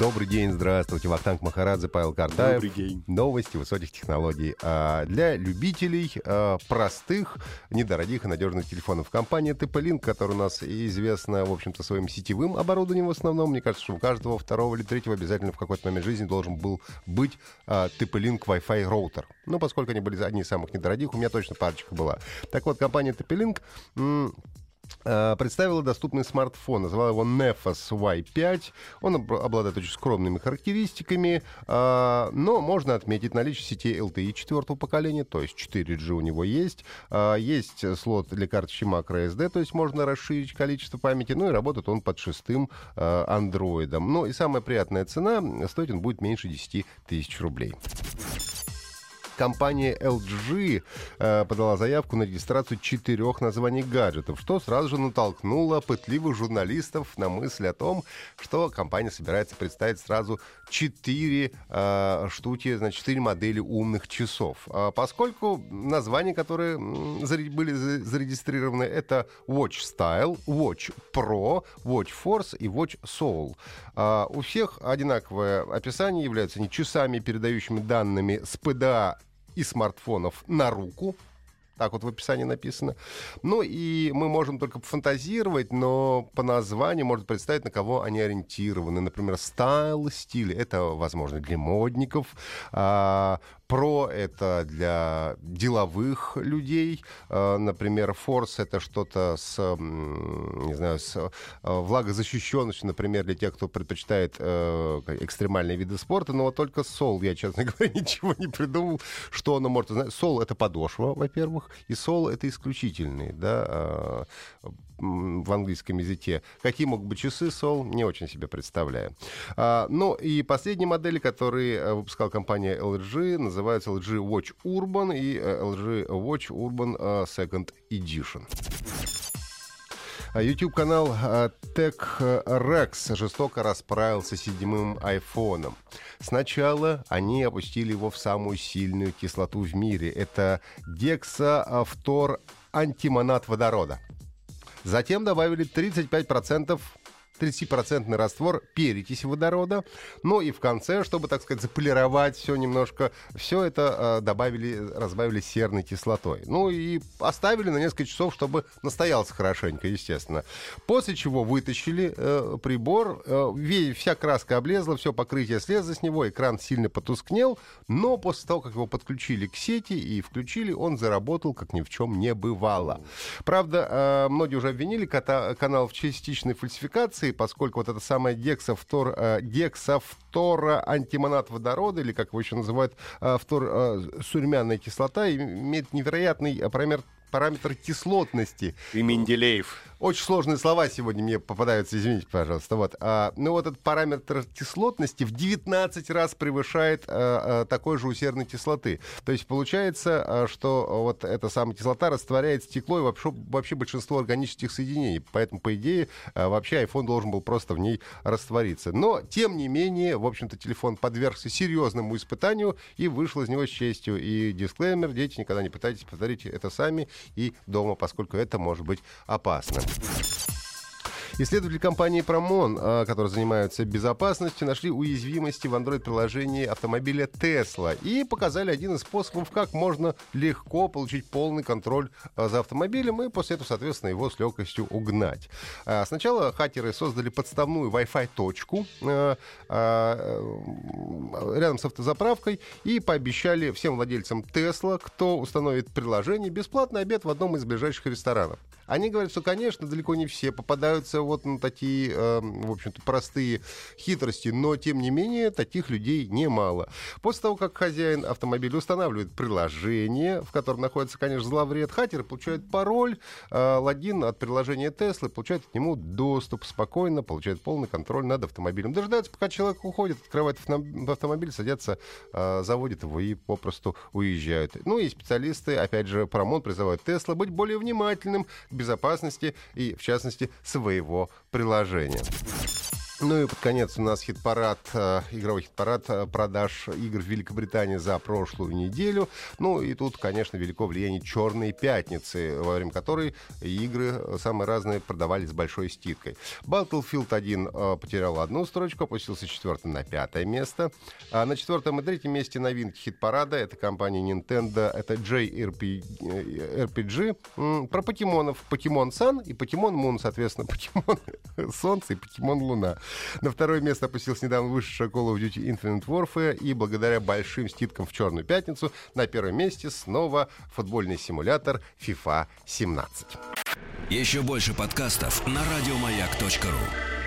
Добрый день, здравствуйте. Вахтанг Махарадзе, Павел Картаев. Добрый день. Новости высоких технологий. А, для любителей а, простых, недорогих и надежных телефонов. Компания TP-Link, которая у нас известна, в общем-то, своим сетевым оборудованием в основном. Мне кажется, что у каждого второго или третьего обязательно в какой-то момент жизни должен был быть а, TP-Link Wi-Fi роутер. Ну, поскольку они были одни из самых недорогих, у меня точно парочка была. Так вот, компания э, представила доступный смартфон. Назвала его Nefos Y5. Он об- обладает очень скромными характеристиками, э, но можно отметить наличие сетей LTE четвертого поколения, то есть 4G у него есть. Э, Есть слот для карточки microSD, то есть можно расширить количество памяти. Ну и работает он под шестым э, андроидом. Ну и самая приятная цена, стоит он будет меньше 10 тысяч рублей компания LG э, подала заявку на регистрацию четырех названий гаджетов, что сразу же натолкнуло пытливых журналистов на мысль о том, что компания собирается представить сразу четыре э, штуки, значит, четыре модели умных часов. А поскольку названия, которые были за- зарегистрированы, это Watch Style, Watch Pro, Watch Force и Watch Soul. А, у всех одинаковое описание, являются они часами, передающими данными с ПДА и смартфонов на руку. Так вот в описании написано. Ну и мы можем только фантазировать, но по названию можно представить, на кого они ориентированы. Например, стайл, стиль — это, возможно, для модников. А, Про — это для деловых людей. А, Например, форс — это что-то с, не знаю, с э, влагозащищенностью, например, для тех, кто предпочитает э, экстремальные виды спорта. Но вот только сол, я, честно говоря, ничего не придумал, что оно может... Сол — это подошва, во-первых, и сол — это исключительный, да, в английском языке. Какие могут быть часы сол, не очень себе представляю. А, ну и последние модели, которые э, выпускала компания LG, называются LG Watch Urban и э, LG Watch Urban э, Second Edition. А YouTube-канал Tech Rex жестоко расправился с седьмым айфоном. Сначала они опустили его в самую сильную кислоту в мире. Это дексафтор антимонат водорода. Затем добавили 35% 30% раствор перекиси водорода. Ну и в конце, чтобы, так сказать, заполировать все немножко, все это э, добавили, разбавили серной кислотой. Ну и оставили на несколько часов, чтобы настоялся хорошенько, естественно. После чего вытащили э, прибор, э, вся краска облезла, все покрытие слезло с него, экран сильно потускнел, но после того, как его подключили к сети и включили, он заработал, как ни в чем не бывало. Правда, э, многие уже обвинили канал в частичной фальсификации, поскольку вот это самое гексафтор, э, гексафтора антимонат водорода, или как его еще называют, э, фтор э, сурьмяная кислота, имеет невероятный э, параметр кислотности. И Менделеев. Очень сложные слова сегодня мне попадаются, извините, пожалуйста. Вот. А, ну вот этот параметр кислотности в 19 раз превышает а, а, такой же у серной кислоты. То есть получается, а, что вот эта самая кислота растворяет стекло и вообще, вообще большинство органических соединений. Поэтому, по идее, а, вообще iPhone должен был просто в ней раствориться. Но, тем не менее, в общем-то, телефон подвергся серьезному испытанию и вышел из него с честью. И дисклеймер, дети, никогда не пытайтесь повторить это сами и дома, поскольку это может быть опасно. Исследователи компании Pромon, а, которые занимаются безопасностью, нашли уязвимости в Android-приложении автомобиля Tesla и показали один из способов, как можно легко получить полный контроль а, за автомобилем и после этого, соответственно, его с легкостью угнать. А, Сначала хакеры создали подставную Wi-Fi точку рядом с автозаправкой и пообещали всем владельцам Tesla, кто установит приложение, бесплатный обед в одном из ближайших ресторанов. Они говорят, что, конечно, далеко не все попадаются вот на такие, э, в общем-то, простые хитрости, но, тем не менее, таких людей немало. После того, как хозяин автомобиля устанавливает приложение, в котором находится, конечно, зловред, хакеры получают пароль, э, логин от приложения Tesla, получают к нему доступ спокойно, получают полный контроль над автомобилем. Дожидаются, пока человек уходит, открывает автомобиль, садятся, э, заводят его и попросту уезжают. Ну и специалисты, опять же, Парамон призывают Тесла быть более внимательным к безопасности и, в частности, своего приложения. Ну и под конец у нас хит-парад, э, игровой хит-парад э, продаж игр в Великобритании за прошлую неделю. Ну и тут, конечно, велико влияние «Черной пятницы», во время которой игры самые разные продавались с большой ститкой. Battlefield 1 э, потерял одну строчку, опустился с на пятое место. А на четвертом и третьем месте новинки хит-парада. Это компания Nintendo, это JRPG. Про покемонов. Покемон Сан и Покемон Мун, соответственно, Покемон Солнце и Покемон Луна. На второе место опустился недавно вышедшая Call of Duty Infinite Warfare, и благодаря большим ститкам в Черную пятницу на первом месте снова футбольный симулятор FIFA 17. Еще больше подкастов на радиомаяк.ру